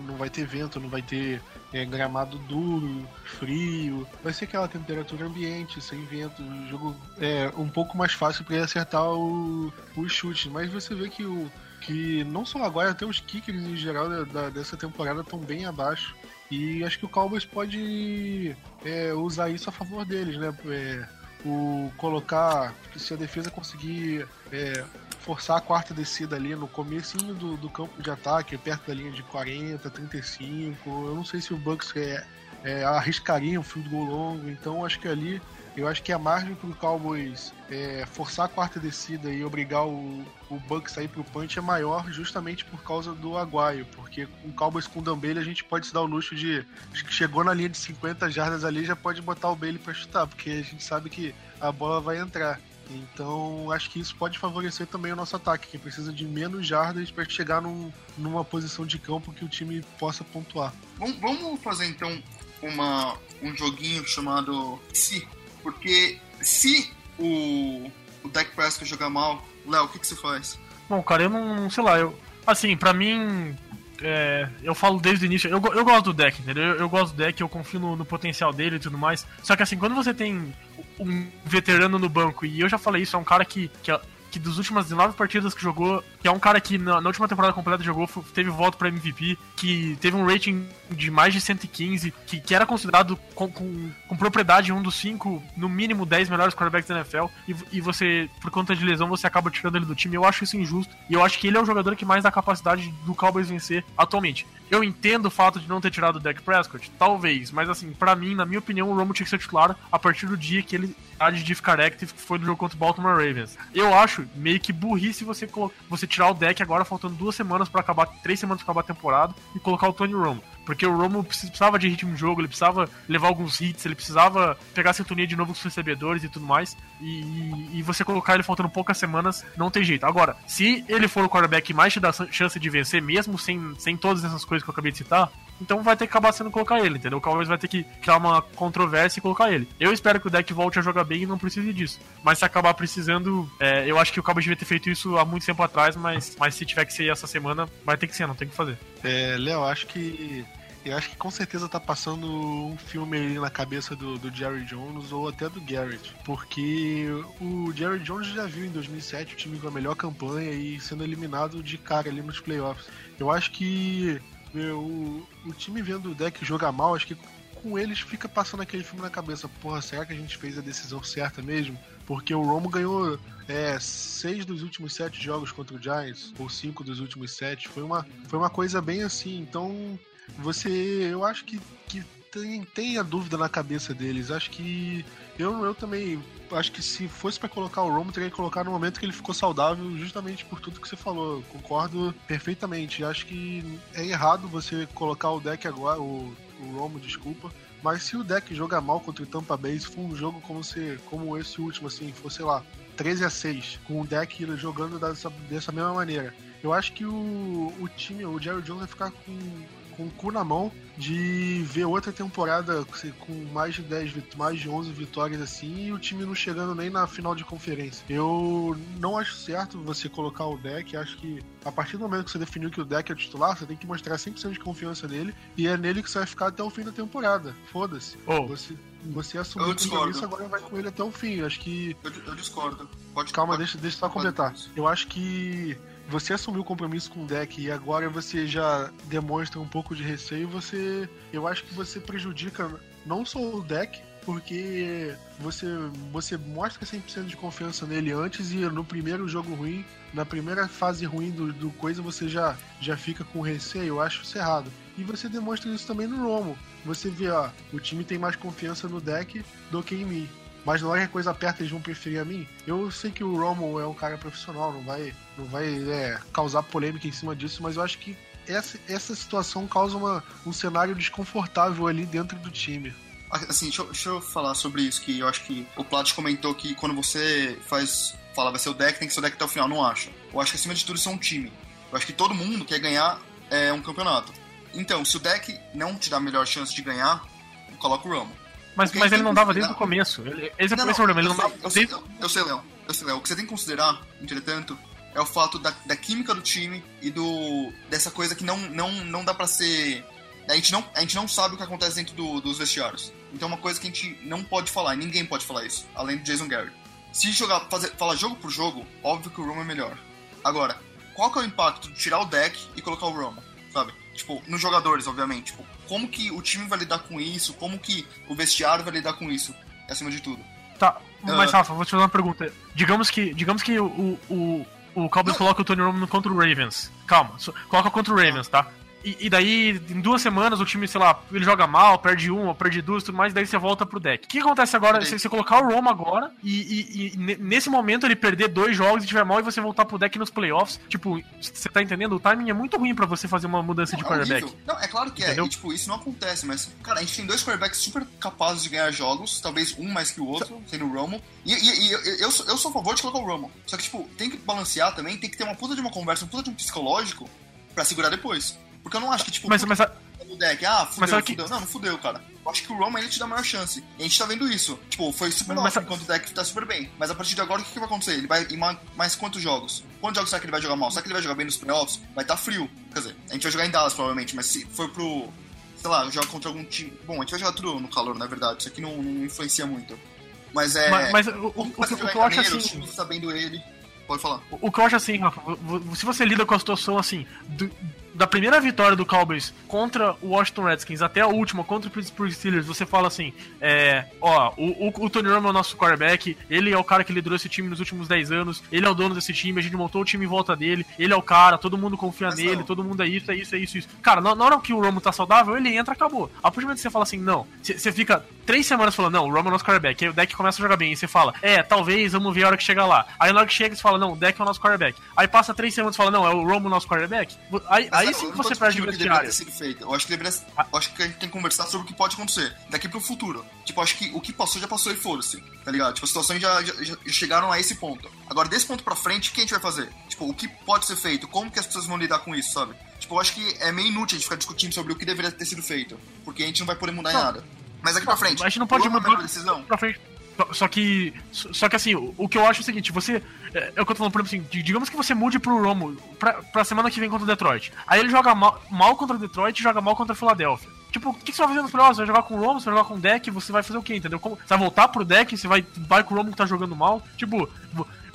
não vai ter vento, não vai ter é, gramado duro, frio. Vai ser aquela temperatura ambiente, sem vento, jogo é um pouco mais fácil para acertar o, o chute. Mas você vê que o que não só o Aguaio, até os kickers em geral da, da, dessa temporada estão bem abaixo. E acho que o Cowboys pode é, usar isso a favor deles, né? É, o colocar, se a defesa conseguir é, forçar a quarta descida ali no comecinho do, do campo de ataque, perto da linha de 40, 35, eu não sei se o Bucks é, é, arriscaria um field goal longo, então acho que ali eu acho que a margem para o Cowboys é, forçar a quarta descida e obrigar o, o Bucks a ir para o punch é maior justamente por causa do Aguaio, porque com o Cowboys com o Dan Bailey a gente pode se dar o luxo de chegou na linha de 50 jardas ali já pode botar o Bailey para chutar, porque a gente sabe que a bola vai entrar. Então, acho que isso pode favorecer também o nosso ataque, que precisa de menos jardas para chegar num, numa posição de campo que o time possa pontuar. Vamos fazer então uma, um joguinho chamado Se porque se o, o deck Prescott jogar mal, Léo, o que, que você faz? Bom, cara, eu não. sei lá, eu. Assim, pra mim. É, eu falo desde o início, eu, eu gosto do deck, entendeu? Eu, eu gosto do deck, eu confio no, no, potencial dele e tudo mais. Só que assim, quando você tem um veterano no banco, e eu já falei isso, é um cara que, que que das últimas 19 partidas que jogou, que é um cara que na, na última temporada completa jogou, teve voto para MVP, que teve um rating de mais de 115, que, que era considerado com, com, com propriedade um dos cinco, no mínimo 10 melhores quarterbacks da NFL, e, e você, por conta de lesão, você acaba tirando ele do time. Eu acho isso injusto, e eu acho que ele é o jogador que mais dá capacidade do Cowboys vencer atualmente. Eu entendo o fato de não ter tirado o Dak Prescott, talvez, mas assim, para mim, na minha opinião, o Romo tinha que ser titular a partir do dia que ele de ficar active, que foi no jogo contra o Baltimore Ravens. Eu acho meio que burrice você, você tirar o deck agora, faltando duas semanas para acabar, três semanas para acabar a temporada, e colocar o Tony Romo. Porque o Romo precisava de ritmo de jogo, ele precisava levar alguns hits, ele precisava pegar a sintonia de novo com os recebedores e tudo mais. E, e, você colocar ele faltando poucas semanas, não tem jeito. Agora, se ele for o quarterback que mais te dá chance de vencer, mesmo sem, sem todas essas coisas que eu acabei de citar, então vai ter que acabar sendo colocar ele, entendeu? O Cowboys vai ter que criar uma controvérsia e colocar ele. Eu espero que o deck volte a jogar bem e não precise disso. Mas se acabar precisando, é, eu acho que o Cowboys devia ter feito isso há muito tempo atrás, mas, mas se tiver que ser essa semana, vai ter que ser, não tem que fazer. É, Léo, acho que eu acho que com certeza tá passando um filme ali na cabeça do, do Jerry Jones ou até do Garrett. Porque o Jerry Jones já viu em 2007 o time com a melhor campanha e sendo eliminado de cara ali nos playoffs. Eu acho que o, o time vendo o deck jogar mal, acho que com eles fica passando aquele filme na cabeça. Porra, será que a gente fez a decisão certa mesmo? Porque o Romo ganhou é, seis dos últimos sete jogos contra o Giants, ou cinco dos últimos sete. Foi uma, foi uma coisa bem assim. Então, você. Eu acho que, que tem, tem a dúvida na cabeça deles. Acho que. Eu, eu também. Acho que se fosse para colocar o Romo, teria que colocar no momento que ele ficou saudável, justamente por tudo que você falou. Concordo perfeitamente. Acho que é errado você colocar o deck agora, o, o Romo, desculpa. Mas se o deck joga mal contra o Tampa Bay, se for um jogo como, se, como esse último, assim, for, sei lá, 13 a 6 com o deck jogando dessa, dessa mesma maneira, eu acho que o, o time, o Jerry Jones vai ficar com com o cu na mão de ver outra temporada com mais de 10, mais de 11 vitórias assim e o time não chegando nem na final de conferência. Eu não acho certo você colocar o deck, acho que a partir do momento que você definiu que o deck é titular, você tem que mostrar 100% de confiança nele e é nele que você vai ficar até o fim da temporada. Foda-se. Oh. Você, você assumiu o compromisso, agora vai com ele até o fim. Acho que. Eu, eu discordo. Pode, Calma, pode, deixa, deixa eu só completar. Eu acho que você assumiu o compromisso com o deck e agora você já demonstra um pouco de receio, você. Eu acho que você prejudica não só o deck, porque você, você mostra 100% de confiança nele antes e no primeiro jogo ruim, na primeira fase ruim do, do coisa, você já, já fica com receio. Eu acho isso errado. E você demonstra isso também no Romo. Você vê, ó, o time tem mais confiança no deck do que em mim. Mas na hora que a coisa aperta, eles vão preferir a mim. Eu sei que o Romo é um cara profissional, não vai, não vai é, causar polêmica em cima disso, mas eu acho que essa, essa situação causa uma, um cenário desconfortável ali dentro do time. Assim, deixa eu, deixa eu falar sobre isso, que eu acho que o Plat comentou que quando você faz. Fala, vai ser o deck, tem que ser o deck até o final. Não acho. Eu acho que acima de tudo isso é um time. Eu acho que todo mundo quer ganhar é, um campeonato. Então, se o deck não te dá a melhor chance de ganhar, coloca o Romo. Mas, mas ele não dava desde o começo. Ele, esse é o problema, ele não dava. Eu sei, eu, eu sei, Léo. Eu sei, Léo. O que você tem que considerar, entretanto, é o fato da, da química do time e do dessa coisa que não, não, não dá pra ser. A gente não, a gente não sabe o que acontece dentro do, dos vestiários. Então é uma coisa que a gente não pode falar, e ninguém pode falar isso, além do Jason Garrett. Se jogar, fazer, falar jogo por jogo, óbvio que o Romo é melhor. Agora, qual que é o impacto de tirar o deck e colocar o Romo, sabe? Tipo, nos jogadores, obviamente. Tipo, como que o time vai lidar com isso? Como que o vestiário vai lidar com isso? Acima de tudo. Tá, mas uh, Rafa, vou te fazer uma pergunta. Digamos que, digamos que o, o, o Cowboys coloca o Tony Romo contra o Ravens. Calma, coloca contra o Ravens, tá? E, e, daí, em duas semanas, o time, sei lá, ele joga mal, perde uma, perde duas, tudo mais, daí você volta pro deck. O que acontece agora se você colocar o Roma agora e, e, e, nesse momento ele perder dois jogos e tiver mal e você voltar pro deck nos playoffs? Tipo, você tá entendendo? O timing é muito ruim para você fazer uma mudança não, de é quarterback. É não, é claro que Entendeu? é. E, tipo, isso não acontece, mas, cara, a gente tem dois quarterbacks super capazes de ganhar jogos, talvez um mais que o outro, sendo o Romo. E, eu, eu, sou, eu sou a favor de colocar o Romo. Só que, tipo, tem que balancear também, tem que ter uma puta de uma conversa, uma puta de um psicológico para segurar depois. Porque eu não acho que, tipo, mas, mas, a... o deck, ah, fudeu, mas, fudeu. Que... Não, não fudeu, cara. Eu acho que o Roman ele te dá a maior chance. E a gente tá vendo isso. Tipo, foi super mas, enquanto o deck tá super bem. Mas a partir de agora, o que, que vai acontecer? Ele vai ir mais quantos jogos? Quantos jogos será que ele vai jogar mal? Será que ele vai jogar bem nos playoffs? Vai estar tá frio. Quer dizer, a gente vai jogar em Dallas provavelmente, mas se for pro. Sei lá, jogar contra algum time. Bom, a gente vai jogar tudo no calor, na verdade. Isso aqui não, não influencia muito. Mas é. Mas, mas o, o, o, o que eu acho assim. sabendo ele. Pode falar. O, o que eu acho assim, Rafa, se você lida com a situação assim, do, da primeira vitória do Cowboys contra o Washington Redskins até a última contra o Pittsburgh Steelers, você fala assim: é, ó, o, o, o Tony Romo é o nosso quarterback, ele é o cara que liderou esse time nos últimos 10 anos, ele é o dono desse time, a gente montou o time em volta dele, ele é o cara, todo mundo confia Mas nele, não. todo mundo é isso, é isso, é isso, é isso. Cara, na, na, hora que o Romo tá saudável, ele entra, acabou. A partir do momento que você fala assim, não, você fica três semanas falando, não, o Romo é o nosso quarterback, aí o deck começa a jogar bem, e você fala, é, talvez, vamos ver a hora que chegar lá. Aí na hora que chega, você fala, não, o deck é o nosso quarterback. Aí passa três semanas e fala, não, é o Romo o nosso quarterback. Aí, aí sim que você perde que deveria ter sido feito. Eu acho que deveria. Acho que a gente tem que conversar sobre o que pode acontecer daqui pro futuro. Tipo, acho que o que passou já passou e foda-se. Tá ligado? Tipo, as situações já, já, já, chegaram a esse ponto. Agora, desse ponto pra frente, o que a gente vai fazer? Tipo, o que pode ser feito? Como que as pessoas vão lidar com isso, sabe? Tipo, eu acho que é meio inútil a gente ficar discutindo sobre o que deveria ter sido feito. Porque a gente não vai poder mudar não. nada. Mas aqui pra frente. A gente não pode mudar decisão. Pra frente. Só que. Só que assim, o, que eu acho é o seguinte, você. É, é eu tô falando, por exemplo, assim, digamos que você mude pro Romo pra, pra semana que vem contra o Detroit. Aí ele joga mal, mal contra o Detroit e joga mal contra o Philadelphia. Tipo, o que, que você vai fazer nos playoffs? Você vai jogar com o Romo, você vai jogar com o deck, você vai fazer o quê, entendeu? Como, você vai voltar pro deck, você vai, vai com o Romo que tá jogando mal? Tipo,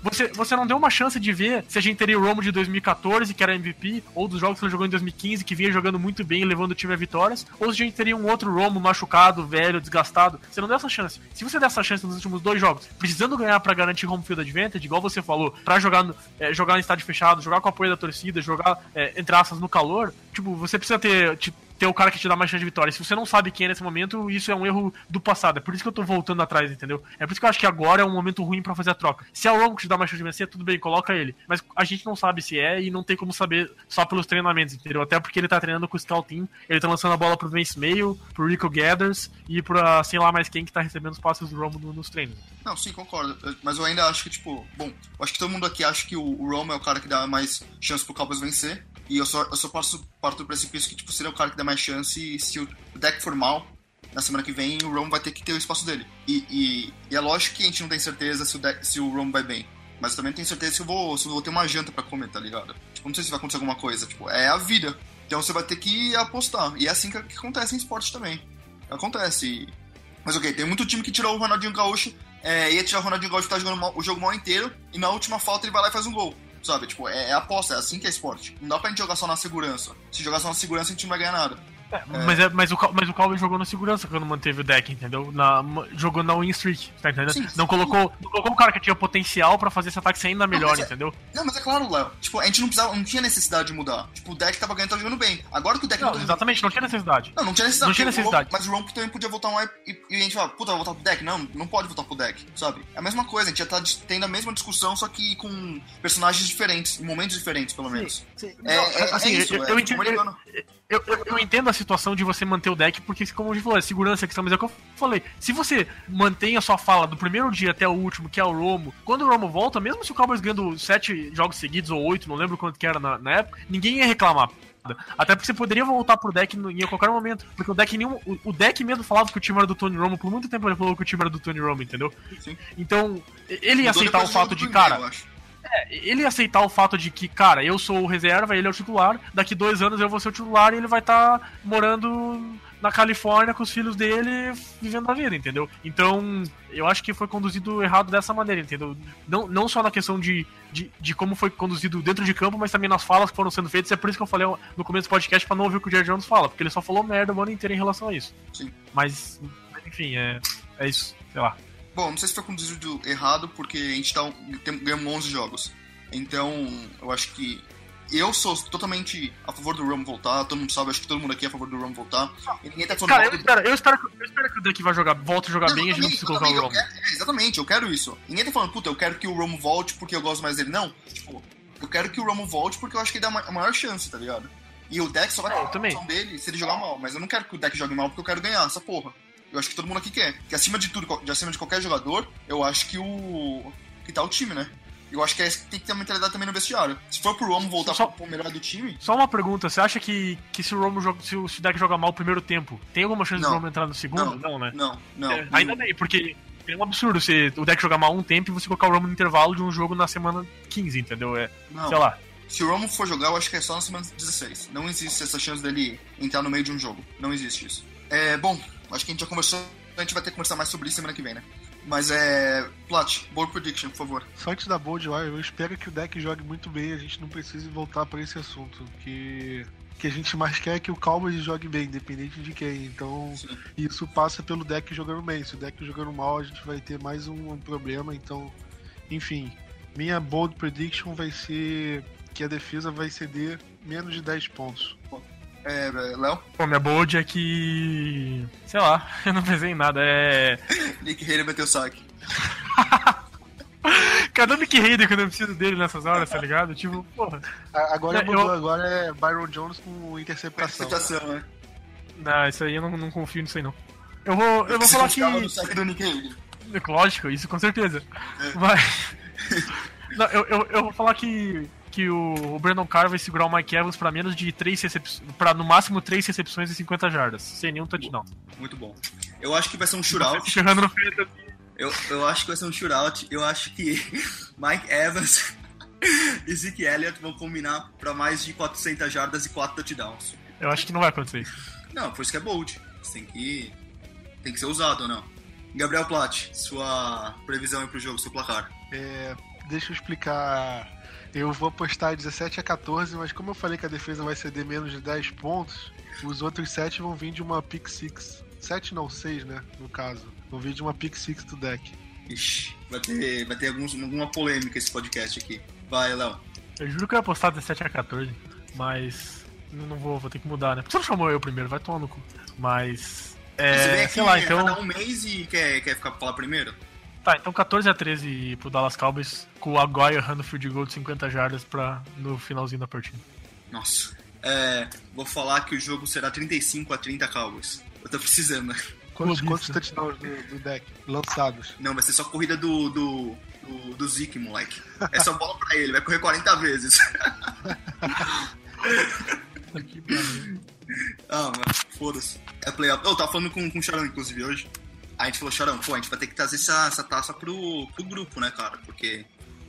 você, você não deu uma chance de ver se a gente teria o Romo de 2014, que era MVP, ou dos jogos que ele jogou em 2015, que vinha jogando muito bem, levando o time a vitórias, ou se a gente teria um outro Romo machucado, velho, desgastado. Você não deu essa chance. Se você der essa chance nos últimos dois jogos, precisando ganhar para garantir home field advantage, igual você falou, para jogar, é, jogar em estádio fechado, jogar com o apoio da torcida, jogar, é, entre aspas, no calor, tipo, você precisa ter, ter o cara que te dá mais chance de vitória. Se você não sabe quem é nesse momento, isso é um erro do passado. É por isso que eu tô voltando atrás, entendeu? É por isso que eu acho que agora é um momento ruim para fazer a troca. Se é o Romo que te dá mais chance de vencer, tudo bem, coloca ele. Mas a gente não sabe se é e não tem como saber só pelos treinamentos, entendeu? Até porque ele tá treinando com o Scout Team, ele tá lançando a bola pro Vince Mail, pro Rico Gathers e pra sei lá mais quem que tá recebendo os passes do Romo nos treinos. Não, sim, concordo. Mas eu ainda acho que, tipo, bom, acho que todo mundo aqui acha que o Romo é o cara que dá mais chance pro Cowboys vencer. E eu só, eu só posso parto do precipício que tipo, seria o cara que dá mais chance se o deck for mal, na semana que vem o Rome vai ter que ter o espaço dele. E, e, e é lógico que a gente não tem certeza se o, deck, se o Rome vai bem. Mas eu também tenho certeza se eu vou, se eu vou ter uma janta para comer, tá ligado? Tipo, não sei se vai acontecer alguma coisa. Tipo, é a vida. Então você vai ter que apostar. E é assim que, que acontece em esporte também. Acontece. Mas ok, tem muito time que tirou o Ronaldinho Gaúcho. É, ia tirar o Ronaldinho Gaúcho que tá jogando o jogo mal inteiro. E na última falta ele vai lá e faz um gol sabe? Tipo, é, é aposta, é assim que é esporte. Não dá pra gente jogar só na segurança. Se jogar só na segurança, a gente não vai ganhar nada. É, mas, é, mas, o, mas o Calvin jogou na segurança quando manteve o deck, entendeu? Na, jogou na win streak, tá entendendo? Sim, não, colocou, não colocou um cara que tinha potencial pra fazer esse ataque ser ainda melhor, não, é, entendeu? Não, mas é claro, Léo. Tipo, a gente não precisava, não tinha necessidade de mudar. Tipo, o deck tava ganhando, tava jogando bem. Agora que o deck não, não tá Exatamente, não tinha necessidade. Não, não tinha necessidade. Não tinha necessidade. mas o Romp também podia voltar um e, e, a gente fala, puta, vai voltar pro deck? Não, não pode voltar pro deck, sabe? É a mesma coisa, a gente já tá tendo a mesma discussão, só que com personagens diferentes, em momentos diferentes, pelo menos. Sim, sim. É, é, é, assim, isso, eu, eu, tipo, eu, eu, eu, eu, entendo a situação de você manter o deck, porque, como a gente falou, é segurança questão, mas é o que eu falei. Se você mantém a sua fala do primeiro dia até o último, que é o Romo, quando o Romo volta, mesmo se o Cowboys ganhando sete jogos seguidos ou oito, não lembro quanto que era na, na época, ninguém ia reclamar. Até porque você poderia voltar pro deck em qualquer momento. Porque o deck nenhum. O, o, deck mesmo falava que o time era do Tony Romo. Por muito tempo ele falou que o time era do Tony Romo, entendeu? Sim. Então, ele ia aceitar o fato de, cara. É, ele aceitar o fato de que, cara, eu sou o reserva, ele é o titular, daqui dois anos eu vou ser o titular e ele vai estar tá morando na Califórnia com os filhos dele vivendo a vida, entendeu? Então, eu acho que foi conduzido errado dessa maneira, entendeu? Não, não só na questão de, de, de como foi conduzido dentro de campo, mas também nas falas que foram sendo feitas. É por isso que eu falei no começo do podcast pra não ouvir o que o Jerry Jones fala, porque ele só falou merda o ano inteiro em relação a isso. Sim. Mas, enfim, é, é isso, sei lá. Bom, não sei se foi conduzido errado, porque a gente tá, ganhamos 11 jogos. Então, eu acho que eu sou totalmente a favor do Rum voltar, todo mundo sabe, acho que todo mundo aqui é a favor do Rum voltar. E ninguém tá falando Cara, eu espero, eu, espero, eu espero que o deck vai jogar, volte a jogar não, bem e a gente não precisa colocar o Rum. É, exatamente, eu quero isso. Ninguém tá falando, puta, eu quero que o Rum volte porque eu gosto mais dele. Não, tipo, eu quero que o Rum volte porque eu acho que ele dá a maior chance, tá ligado? E o deck só vai é, ter a dele se ele jogar mal. Mas eu não quero que o deck jogue mal porque eu quero ganhar essa porra. Eu acho que todo mundo aqui quer. Que acima de tudo, de acima de qualquer jogador, eu acho que o. que tá o time, né? Eu acho que é, tem que ter uma mentalidade também no vestiário. Se for pro Romo voltar só, pro melhor do time. Só uma pergunta: você acha que, que se o Romo joga, se o deck joga mal o primeiro tempo, tem alguma chance não. do Romo entrar no segundo? Não, não né? Não, não. É, ainda bem, porque é um absurdo você, o deck jogar mal um tempo e você colocar o Romo no intervalo de um jogo na semana 15, entendeu? É, não. sei lá. Se o Romo for jogar, eu acho que é só na semana 16. Não existe essa chance dele entrar no meio de um jogo. Não existe isso. É, bom, acho que a gente já conversou. A gente vai ter que conversar mais sobre isso semana que vem, né? Mas é. Plot, bold prediction, por favor. Só antes da bold, eu espero que o deck jogue muito bem a gente não precise voltar para esse assunto. Que que a gente mais quer é que o Cowboys jogue bem, independente de quem. Então, Sim. isso passa pelo deck jogando bem. Se o deck jogando mal, a gente vai ter mais um problema. Então, enfim, minha bold prediction vai ser que a defesa vai ceder menos de 10 pontos. É, Léo? Pô, minha bold é que. Sei lá, eu não pensei em nada. É. Nick Haley bateu saque. Cadê o Nick Hayden quando eu preciso dele nessas horas, tá ligado? Tipo, porra. Agora é, mudou, eu... agora é Byron Jones com interceptação. Interceptação, né? Não, isso aí eu não, não confio nisso aí não. Eu vou, eu vou falar que. No saque do Nick Hayden. Lógico, isso com certeza. É. Mas. não, eu, eu, eu vou falar que que o, Brandon Carr vai segurar o Mike Evans para menos de 3 recepções, para no máximo 3 recepções e 50 jardas, sem nenhum touchdown. Muito bom. Eu acho que vai ser um shootout. Chegando no eu, eu acho que vai ser um shootout. Eu acho que Mike Evans e Zeke Elliott vão combinar para mais de 400 jardas e 4 touchdowns. Eu acho que não vai acontecer isso. Não, por isso que é bold. Você tem que, tem que ser usado ou não. Gabriel Platt, sua previsão aí pro jogo, seu placar. É, deixa eu explicar eu vou apostar 17 a 14, mas como eu falei que a defesa vai ceder menos de 10 pontos, os outros 7 vão vir de uma pick 6. 7 não, 6, né? No caso. Vão vir de uma pick 6 do deck. Ixi, vai ter, vai ter alguns, alguma polêmica esse podcast aqui. Vai, Léo. Eu juro que eu ia apostar 17 a 14, mas não vou, vou ter que mudar, né? Por que você não chamou eu primeiro? Vai tomar no cu. Mas. É, você vem aqui sei lá, então. um mês e quer, quer ficar pra falar primeiro? Tá, então 14 a 13 pro Dallas Cowboys, com o Aguayo errando field goal de 50 jardas pra, no finalzinho da partida. Nossa. É, vou falar que o jogo será 35 a 30 Cowboys. Eu tô precisando, né? Quantos, quantos touchdowns do, do, deck lançados? Não, vai ser só corrida do, do, do, do Zeke, moleque. É só bola pra ele, vai correr 40 vezes. ah, mas foda-se. É playoff. Eu oh, tava falando com, com o Sharon, inclusive, hoje a gente falou, Chorão, pô, a gente vai ter que trazer essa, essa taça pro, pro grupo, né, cara? Porque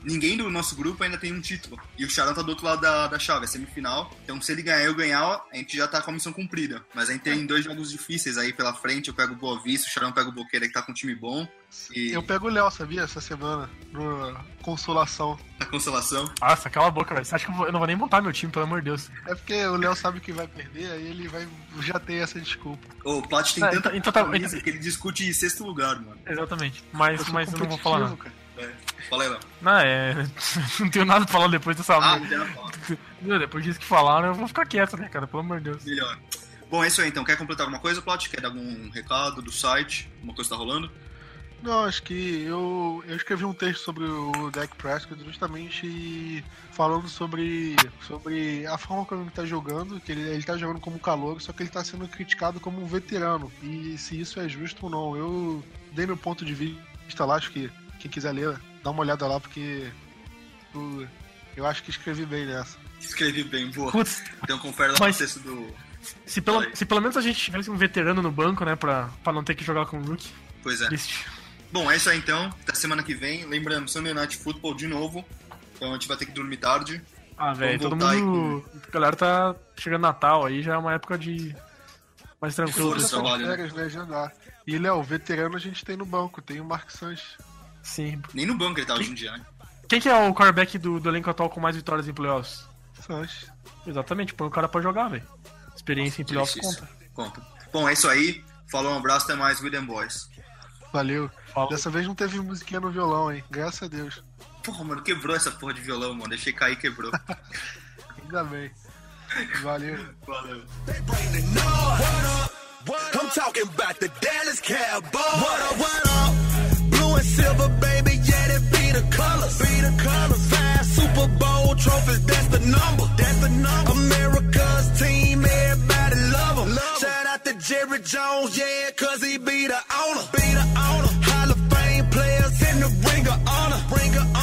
ninguém do nosso grupo ainda tem um título. E o Charão tá do outro lado da, da chave, é semifinal. Então, se ele ganhar e eu ganhar, a gente já tá com a missão cumprida. Mas a gente tem dois jogos difíceis aí pela frente. Eu pego o Boa Vista, o Charão pega o Boqueira, que tá com um time bom. E... Eu pego o Léo, sabia? Essa semana, no Consolação. A Consolação? Nossa, cala a boca, velho. Você acha que eu, vou... eu, não vou nem montar meu time, pelo amor de Deus? É porque o Léo sabe que vai perder, aí ele vai já tem essa desculpa. O Plat tem é, tanta então, então, então, que ele discute em sexto lugar, mano. Exatamente. Mas eu, mas eu não vou falar não. Cara. É. Fala aí, Léo. Não, é. não tenho nada pra falar depois dessa. Ah, não Depois disso que falaram, eu vou ficar quieto, né, cara? Pelo amor de Deus. Melhor. Bom, é isso aí então. Quer completar alguma coisa, Plot? Quer dar algum recado do site? Alguma coisa tá rolando? Não, acho que eu, eu escrevi um texto sobre o Deck Prescott justamente falando sobre, sobre a forma como ele está jogando, que ele, ele tá jogando como calor, só que ele está sendo criticado como um veterano. E se isso é justo ou não. Eu dei meu ponto de vista lá, acho que quem quiser ler, dá uma olhada lá, porque o, Eu acho que escrevi bem nessa. Escrevi bem, boa. Putz, Então confere lá Mas- no texto do. se pelo, se pelo menos a gente tivesse um veterano no banco, né, pra, pra não ter que jogar com o Luke, Pois é. triste. Bom, é isso aí então. Até semana que vem. Lembrando, Sunday Night Football de novo. Então a gente vai ter que dormir tarde. Ah, velho, todo mundo. A galera tá chegando Natal aí, já é uma época de. Mais tranquilo. Força. Né? férias, né? E, Léo, veterano a gente tem no banco, tem o Mark Sanches. Sim. Nem no banco ele tá hoje em dia, né? Quem que é o quarterback do, do elenco atual com mais vitórias em playoffs? Sanches. Exatamente, põe o cara pra jogar, velho. Experiência em playoffs conta. Conta. Bom, é isso aí. Falou, um abraço, até mais, William Boys. Valeu. Falou. Dessa vez não teve musiquinha no violão, hein? Graças a Deus. Porra, mano, quebrou essa porra de violão, mano. Deixei cair e quebrou. Ainda bem. Valeu. Valeu. I'm talking about the Dallas Cowboys. What up, what up? Blue and silver, baby, yeah, that be the colors. Be the colors. Five Super Bowl trophies, that's the number. That's the number. America's team, everybody love 'em. Shout out to Jerry Jones, yeah, cause he be the owner. Be the owner. Hall of Fame players in the ring of honor. Ring of